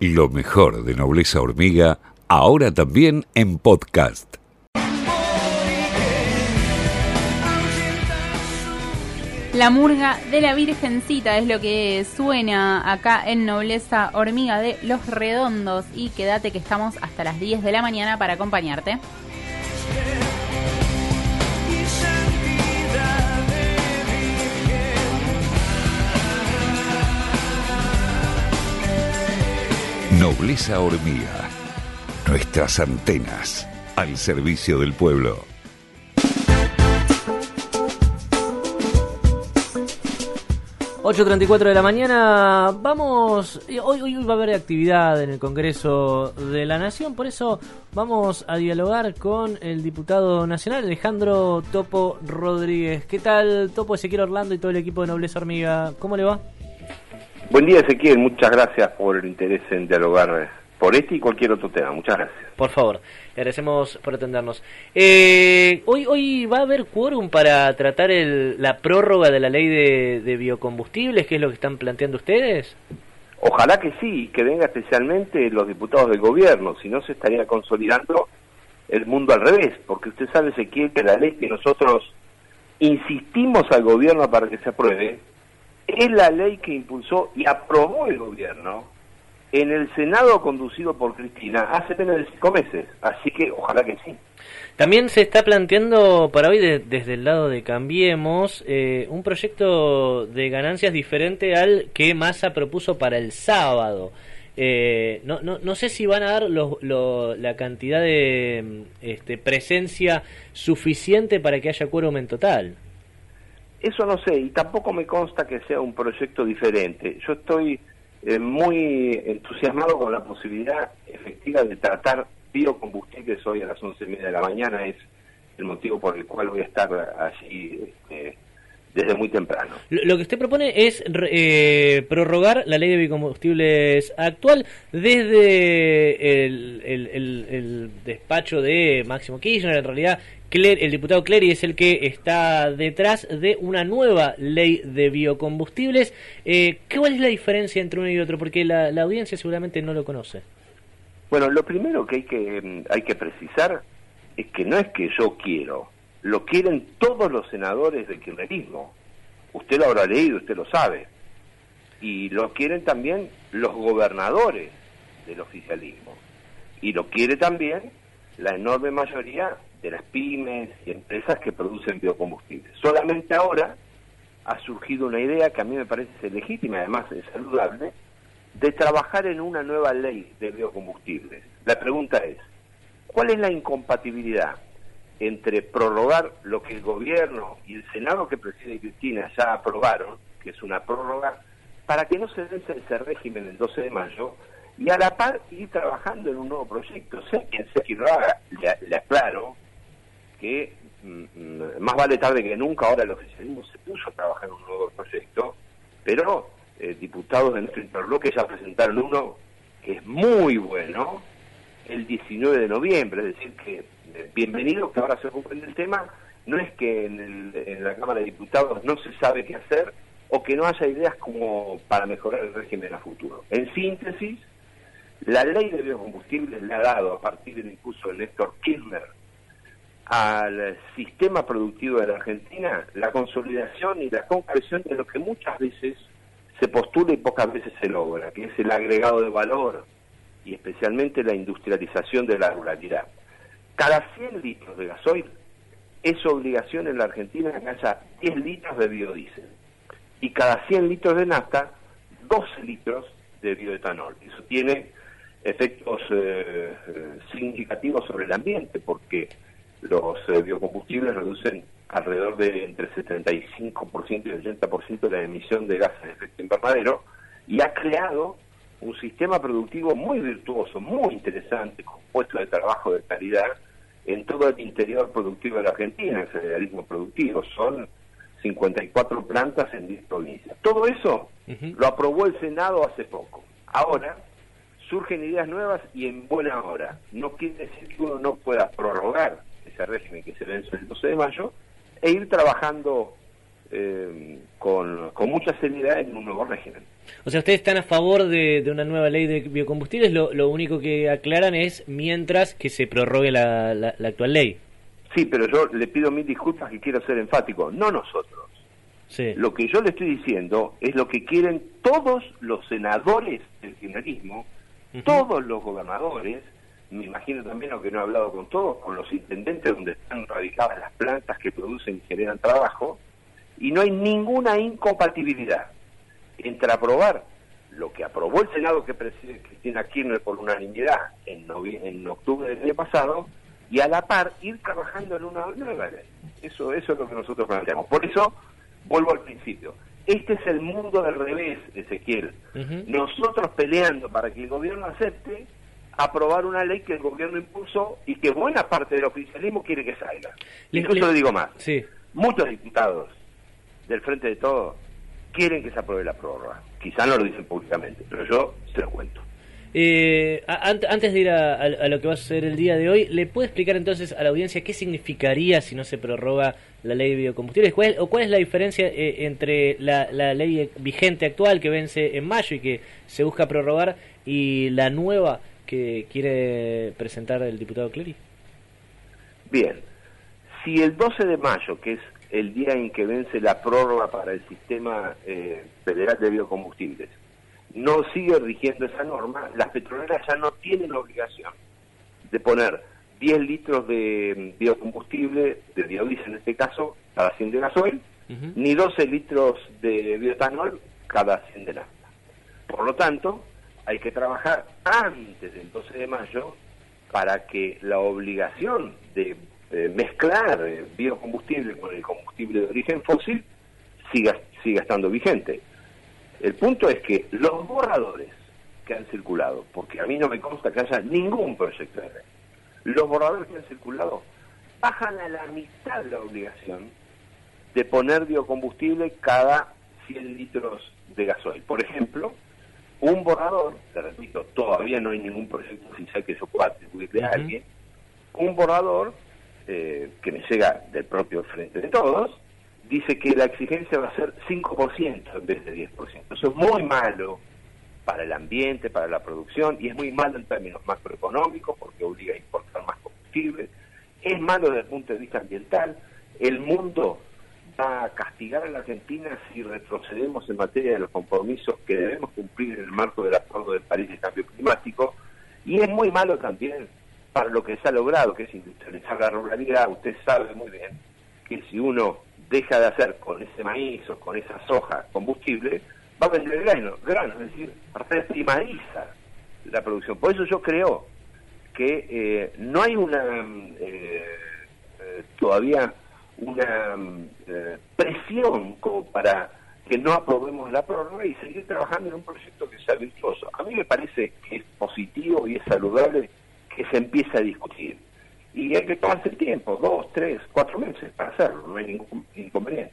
Lo mejor de Nobleza Hormiga, ahora también en podcast. La murga de la Virgencita es lo que suena acá en Nobleza Hormiga de Los Redondos y quédate que estamos hasta las 10 de la mañana para acompañarte. Nobleza Hormiga. Nuestras antenas al servicio del pueblo. ...8.34 de la mañana... ...vamos... Hoy, hoy va a haber actividad en el Congreso de la Nación... ...por eso vamos a dialogar con el diputado nacional... ...Alejandro Topo Rodríguez... ¿Qué tal Topo Ezequiel Orlando y todo el equipo de Nobleza Hormiga? ¿Cómo le va? Buen día Ezequiel, muchas gracias por el interés en dialogar por este y cualquier otro tema. Muchas gracias. Por favor, le agradecemos por atendernos. Eh, hoy, hoy va a haber quórum para tratar el, la prórroga de la ley de, biocombustibles, que es lo que están planteando ustedes. Ojalá que sí, que venga especialmente los diputados del gobierno, si no se estaría consolidando el mundo al revés, porque usted sabe, Ezequiel, que la ley que nosotros insistimos al gobierno para que se apruebe, es la ley que impulsó y aprobó el gobierno en el Senado conducido por Cristina hace apenas cinco meses, así que ojalá que sí. También se está planteando para hoy desde el lado de Cambiemos eh, un proyecto de ganancias diferente al que Massa propuso para el sábado. Eh, no, no, no sé si van a dar la cantidad de este, presencia suficiente para que haya quórum en total. Eso no sé, y tampoco me consta que sea un proyecto diferente. Yo estoy eh, muy entusiasmado con la posibilidad efectiva de tratar biocombustibles hoy a las once y media de la mañana. Es el motivo por el cual voy a estar allí este, desde muy temprano. Lo que usted propone es eh, prorrogar la ley de biocombustibles actual desde el, el, despacho de Máximo Kirchner, en realidad el diputado Clery es el que está detrás de una nueva ley de biocombustibles. Eh, ¿Cuál es la diferencia entre uno y otro? Porque la, audiencia seguramente no lo conoce. Bueno, lo primero que hay que, mm, hay que precisar es que no es que yo quiero, lo quieren todos los senadores del kirchnerismo. Usted lo habrá leído, usted lo sabe. Y lo quieren también los gobernadores del oficialismo. Y lo quiere también la enorme mayoría de las pymes y empresas que producen biocombustibles. Solamente ahora ha surgido una idea que a mí me parece legítima, además es saludable, de trabajar en una nueva ley de biocombustibles. La pregunta es, ¿cuál es la incompatibilidad entre prorrogar lo que el gobierno y el Senado que preside Cristina ya aprobaron, que es una prórroga, para que no se vence ese régimen el 12 de mayo, y a la par ir trabajando en un nuevo proyecto. Sé quien sé que lo le, aclaro que mm, mm, más vale tarde que nunca, ahora el oficialismo se puso a trabajar en un nuevo proyecto, pero eh, diputados de nuestro interbloque ya presentaron uno que es muy bueno el 19 de noviembre, es decir, que bienvenido que ahora se comprende el tema, no es que en, en la Cámara de Diputados no se sabe qué hacer o que no haya ideas como para mejorar el régimen a futuro. En síntesis, la ley de biocombustibles le ha dado, a partir del impulso de Néstor Kirchner, al sistema productivo de la Argentina la consolidación y la concreción de lo que muchas veces se postula y pocas veces se logra, que es el agregado de valor y especialmente la industrialización de la ruralidad. Cada 100 litros de gasoil es obligación en la Argentina que haya 10 litros de biodiesel y cada 100 litros de nafta 12 litros de bioetanol. Eso tiene efectos eh, eh, significativos sobre el ambiente, porque los eh, biocombustibles reducen alrededor de entre 75% y 80% de la emisión de gases de efecto invernadero y ha creado un sistema productivo muy virtuoso, muy interesante, con puestos de trabajo de calidad en todo el interior productivo de la Argentina, el federalismo productivo. Son 54 plantas en 10 provincias. Todo eso lo aprobó el Senado hace poco. Ahora surgen ideas nuevas y en buena hora. No quiere decir que uno no pueda prorrogar ese régimen que se vence el 12 de mayo e ir trabajando eh, con, con mucha seriedad en un nuevo régimen. O sea, ustedes están a favor de, de una nueva ley de biocombustibles, lo, lo, único que aclaran es mientras que se prorrogue la, la, la, actual ley. Sí, pero yo le pido mil disculpas y quiero ser enfático, no nosotros. Sí. Lo que yo le estoy diciendo es lo que quieren todos los senadores del kirchnerismo, todos los gobernadores, me imagino también, aunque no he hablado con todos, con los intendentes donde están radicadas las plantas que producen y generan trabajo, y no hay ninguna incompatibilidad entre aprobar lo que aprobó el Senado que preside Cristina Kirchner por unanimidad en, en octubre del año pasado y a la par ir trabajando en una nueva ley. Eso, eso es lo que nosotros planteamos. Por eso, vuelvo al principio. Este es el mundo del revés, Ezequiel. Nosotros peleando para que el gobierno acepte aprobar una ley que el gobierno impulsó y que buena parte del oficialismo quiere que salga. Le- Incluso le- le digo más. Sí. Muchos diputados del Frente de Todos quieren que se apruebe la prórroga. Quizá no lo dicen públicamente, pero yo se lo cuento. Eh, a- antes de ir a, a- a lo que va a ser el día de hoy, ¿le puede explicar entonces a la audiencia qué significaría si no se prorroga la ley de biocombustibles? ¿Cuál, ¿O cuál es la diferencia eh, entre la, la ley vigente actual que vence en mayo y que se busca prorrogar y la nueva que quiere presentar el diputado Clery? Bien, si el 12 de mayo, que es el día en que vence la prórroga para el sistema eh, federal de biocombustibles, no sigue rigiendo esa norma, las petroleras ya no tienen la obligación de poner 10 litros de mm, biocombustible, de biodiesel en este caso, cada 100 de gasoil, ni 12 litros de bioetanol cada 100 de nafta. Por lo tanto, hay que trabajar antes del 12 de mayo para que la obligación de eh, mezclar biocombustible con el combustible de origen fósil siga, siga estando vigente. El punto es que los borradores que han circulado, porque a mí no me consta que haya ningún proyecto de ley, los borradores que han circulado bajan a la mitad la obligación de poner biocombustible cada 100 litros de gasoil. Por ejemplo, un borrador, te repito, todavía no hay ningún proyecto oficial que yo pueda atribuirle a alguien, un borrador eh, que me llega del propio Frente de Todos, dice que la exigencia va a ser 5% en vez de 10%. Eso es muy malo para el ambiente, para la producción, y es muy malo en términos macroeconómicos porque obliga a importar más combustible. Es malo desde el punto de vista ambiental. El mundo va a castigar a la Argentina si retrocedemos en materia de los compromisos que debemos cumplir en el marco del Acuerdo de París de Cambio Climático. Y es muy malo también para lo que se ha logrado, que es industrializar la ruralidad. Usted sabe muy bien que si uno deja de hacer con ese maíz o con esa soja combustible, va a vender grano, grano es decir, reprimariza la producción. Por eso yo creo que eh, no hay una eh, eh, todavía una eh, presión como para que no aprobemos la prórroga y seguir trabajando en un proyecto que sea virtuoso. A mí me parece que es positivo y es saludable que se empiece a discutir. Y hay que tomarse el tiempo, dos, tres, cuatro meses para hacerlo, no hay ningún inconveniente.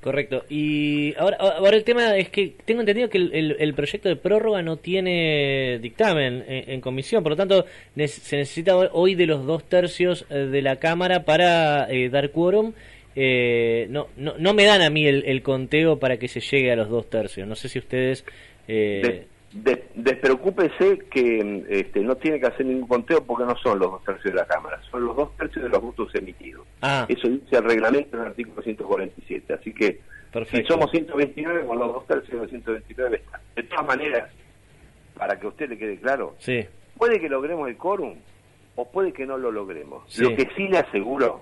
Correcto. Y ahora, ahora el tema es que tengo entendido que el, el- el proyecto de prórroga no tiene dictamen en, en comisión, por lo tanto ne- se necesita hoy de los dos tercios eh, de la Cámara para eh, dar quórum. Eh, no, no, no me dan a mí el, el conteo para que se llegue a los dos tercios. No sé si ustedes... eh, De- de- despreocúpese que este, no tiene que hacer ningún conteo porque no son los dos tercios de la Cámara, son los dos tercios de los votos emitidos. Ah. Eso dice el reglamento en el artículo 147. Así que Perfecto. si somos 129, con los dos tercios de 129 está. De todas maneras, para que a usted le quede claro, Sí. puede que logremos el quórum o puede que no lo logremos. Sí. Lo que sí le aseguro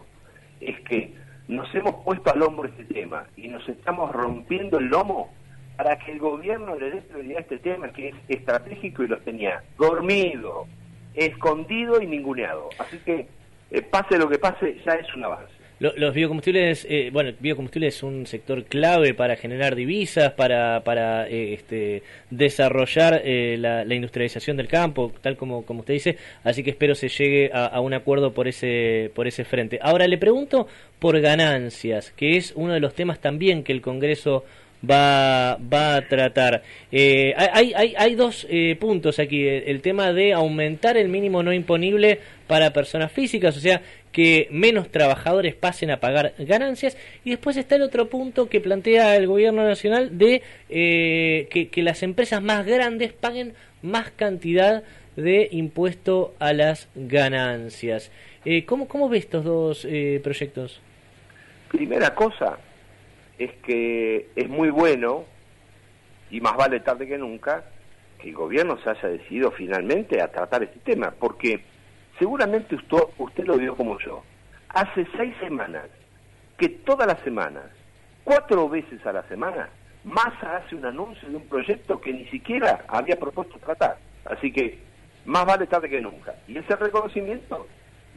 es que nos hemos puesto al hombro este tema y nos estamos rompiendo el lomo para que el gobierno le dé prioridad a este tema que es estratégico y lo tenía dormido, escondido y ninguneado. Así que eh, pase lo que pase, ya es un avance. Lo- Los biocombustibles, eh, bueno, el biocombustible es un sector clave para generar divisas, para, para eh, este, desarrollar eh, la, la industrialización del campo, tal como, como usted dice, así que espero se llegue a, a un acuerdo por ese, por ese frente. Ahora le pregunto por ganancias, que es uno de los temas también que el Congreso va, va a tratar. Eh, hay, hay, hay dos eh, puntos aquí. El, tema de aumentar el mínimo no imponible para personas físicas, o sea, que menos trabajadores pasen a pagar ganancias. Y después está el otro punto que plantea el gobierno nacional de eh, que, las empresas más grandes paguen más cantidad de impuesto a las ganancias. Eh, ¿cómo, ¿Cómo ves estos dos eh, proyectos? Primera cosa es que es muy bueno, y más vale tarde que nunca, que el gobierno se haya decidido finalmente a tratar este tema, porque seguramente usted, usted lo vio como yo. Hace seis semanas, que todas las semanas, cuatro veces a la semana, Massa hace un anuncio de un proyecto que ni siquiera había propuesto tratar. Así que más vale tarde que nunca. Y ese reconocimiento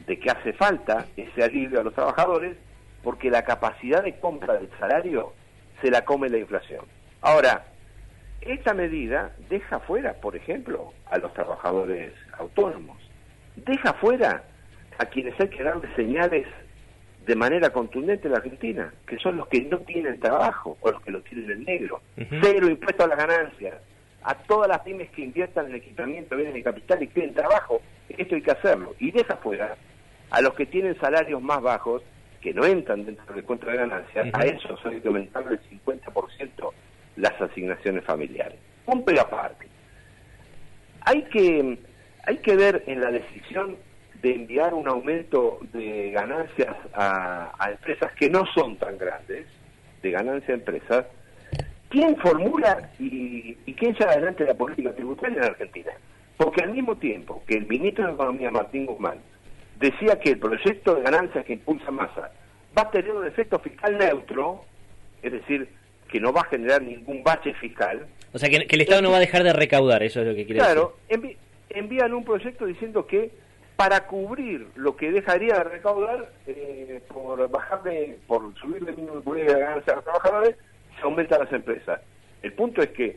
de que hace falta ese alivio a los trabajadores porque la capacidad de compra del salario se la come la inflación. Ahora, esta medida deja fuera, por ejemplo, a los trabajadores autónomos, deja fuera a quienes hay que darle señales de manera contundente en la Argentina, que son los que no tienen trabajo o los que lo tienen en negro. Cero impuesto a las ganancias, a todas las pymes que inviertan en equipamiento, bienes de capital y creen trabajo, esto hay que hacerlo. Y deja fuera a los que tienen salarios más bajos, que no entran dentro del cuento de ganancias, a esos hay que aumentar el 50% las asignaciones familiares. Un aparte. Hay que, hay que ver en la decisión de enviar un aumento de ganancias a, a empresas que no son tan grandes, de ganancia a empresas, ¿quién formula y, quién lleva adelante la política tributaria en Argentina? Porque al mismo tiempo que el ministro de Economía, Martín Guzmán, decía que el proyecto de ganancias que impulsa Massa va a tener un efecto fiscal neutro, es decir, que no va a generar ningún bache fiscal. O sea, que, el Estado no va a dejar de recaudar, eso es lo que quiere decir. Claro, envían un proyecto diciendo que para cubrir lo que dejaría de recaudar eh, por bajar de, por subir el mínimo de ganancias a los trabajadores, se aumenta las empresas. El punto es que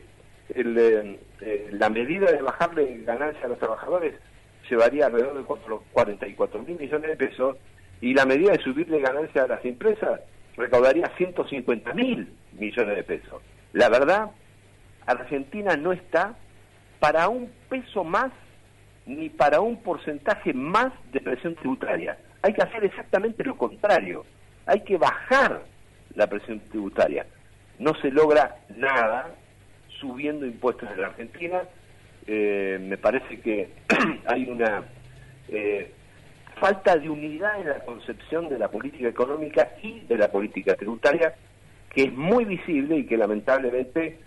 eh, eh, la medida de bajarle ganancias a los trabajadores llevaría alrededor de 44 mil millones de pesos y la medida de subirle ganancias a las empresas recaudaría 150 mil millones de pesos. La verdad, Argentina no está para un peso más ni para un porcentaje más de presión tributaria. Hay que hacer exactamente lo contrario. Hay que bajar la presión tributaria no se logra nada subiendo impuestos en la Argentina. Eh, me parece que hay una eh, falta de unidad en la concepción de la política económica y de la política tributaria que es muy visible y que lamentablemente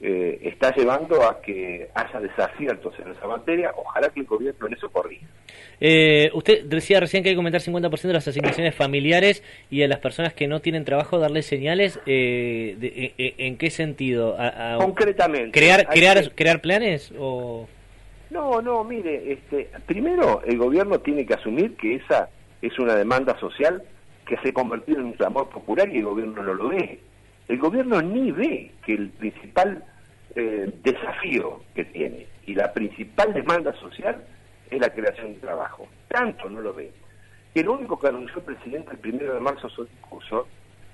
eh, está llevando a que haya desaciertos en esa materia. Ojalá que el gobierno en eso corrija. Eh, usted decía recién que hay que aumentar 50% de las asignaciones familiares y a las personas que no tienen trabajo darle señales. Eh, de, eh, ¿En qué sentido? Concretamente. ¿Crear, crear, crear planes o...? No, no, mire, este, primero el gobierno tiene que asumir que esa es una demanda social que se ha convertido en un clamor popular y el gobierno no lo ve. El gobierno ni ve que el principal eh, desafío que tiene y la principal demanda social es la creación de trabajo. Tanto no lo ve. Que lo único que anunció el presidente el primero de marzo su discurso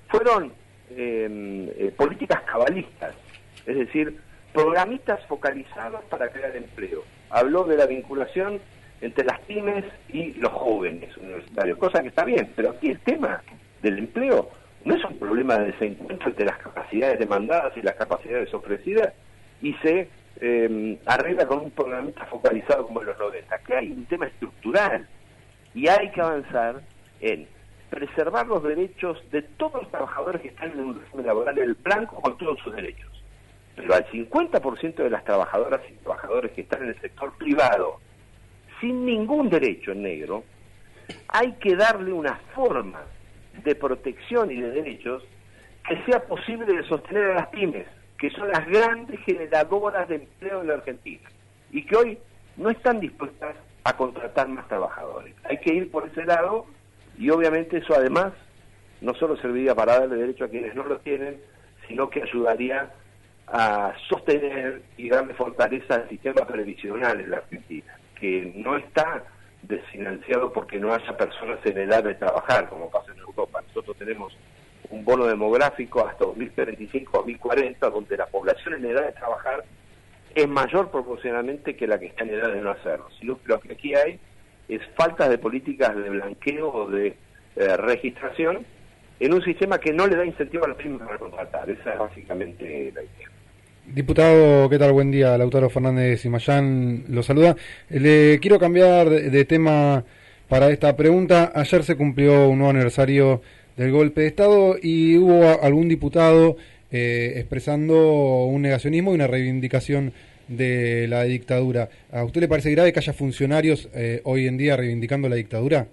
fueron em, eh, políticas cabalistas, es decir, programistas focalizados para crear empleo. Habló de la vinculación entre las pymes y los jóvenes universitarios, cosa que está bien, pero aquí el tema del empleo no es un problema de desencuentro entre las capacidades demandadas y las capacidades ofrecidas y se eh, arregla con un programista focalizado como los 90. Aquí hay un tema estructural y hay que avanzar en preservar los derechos de todos los trabajadores que están en un régimen laboral el blanco con todos sus derechos. Pero al 50% de las trabajadoras y trabajadores que están en el sector privado sin ningún derecho en negro, hay que darle una forma de protección y de derechos que sea posible de sostener a las pymes, que son las grandes generadoras de empleo en la Argentina y que hoy no están dispuestas a contratar más trabajadores. Hay que ir por ese lado y obviamente eso además no solo serviría para darle derecho a quienes no lo tienen, sino que ayudaría a sostener y darle fortaleza al sistema previsional en la Argentina, que no está desfinanciado porque no haya personas en edad de trabajar, como pasa en Europa. Nosotros tenemos un bono demográfico hasta 2035-2040, donde la población en edad de trabajar es mayor proporcionalmente que la que está en edad de no hacerlo. Sino lo que aquí hay es falta de políticas de blanqueo o de eh, registración en un sistema que no le da incentivo a los pymes para contratar. Esa es básicamente la idea. Diputado, ¿qué tal? Buen día. Lautaro Fernández Mayán lo saluda. Le quiero cambiar de tema para esta pregunta. Ayer se cumplió un nuevo aniversario del golpe de Estado y hubo algún diputado eh, expresando un negacionismo y una reivindicación de la dictadura. ¿A usted le parece grave que haya funcionarios eh, hoy en día reivindicando la dictadura?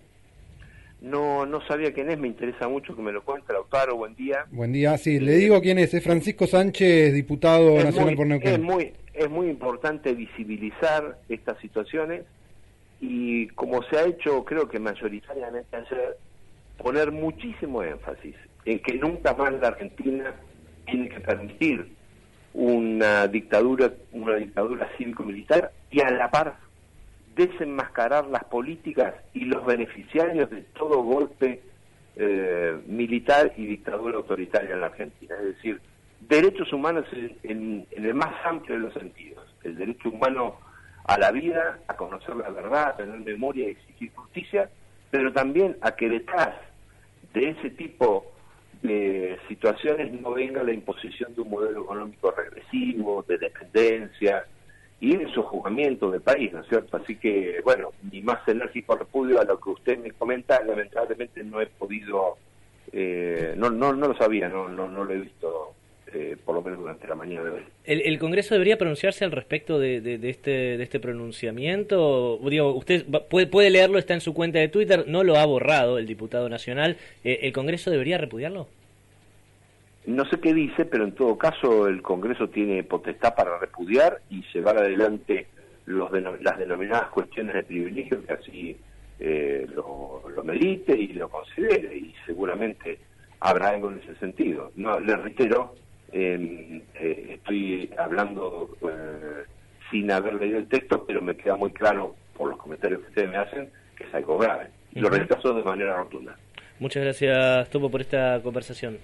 No, no sabía quién es, me interesa mucho que me lo cuente, Lautaro, buen día. Buen día, sí, le digo quién es, es Francisco Sánchez, diputado nacional por Neuquén. Es muy, es muy importante visibilizar estas situaciones y como se ha hecho, creo que mayoritariamente ayer, poner muchísimo énfasis en que nunca más la Argentina tiene que permitir una dictadura, una dictadura cívico-militar y a la par desenmascarar las políticas y los beneficiarios de todo golpe eh, militar y dictadura autoritaria en la Argentina. Es decir, derechos humanos en, el más amplio de los sentidos. El derecho humano a la vida, a conocer la verdad, a tener memoria y exigir justicia, pero también a que detrás de ese tipo de situaciones no venga la imposición de un modelo económico regresivo, de dependencia y de sojuzgamiento del país, ¿no es cierto? Así que, bueno, mi más enérgico repudio a lo que usted me comenta, lamentablemente no he podido, eh, no, no, no lo sabía, no, no, no lo he visto eh, por lo menos durante la mañana de hoy. ¿El, Congreso debería pronunciarse al respecto de, de, este, de este pronunciamiento? Digo, usted puede, puede leerlo, está en su cuenta de Twitter, no lo ha borrado el diputado nacional. Eh, ¿El Congreso debería repudiarlo? No sé qué dice, pero en todo caso el Congreso tiene potestad para repudiar y llevar adelante los las denominadas cuestiones de privilegio que así eh, lo, lo medite y lo considere y seguramente habrá algo en ese sentido. No, le reitero, eh, estoy hablando eh, sin haber leído el texto, pero me queda muy claro por los comentarios que ustedes me hacen que es algo grave. Y lo rechazo de manera rotunda. Muchas gracias, Topo, por esta conversación.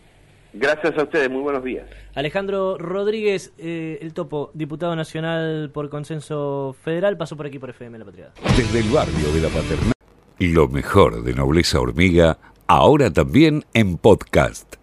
Gracias a ustedes, muy buenos días. Alejandro Rodríguez, eh, el Topo, diputado nacional por consenso federal, pasó por aquí por FM La Patria. Desde el barrio de La Paternal, lo mejor de Nobleza Hormiga, ahora también en podcast.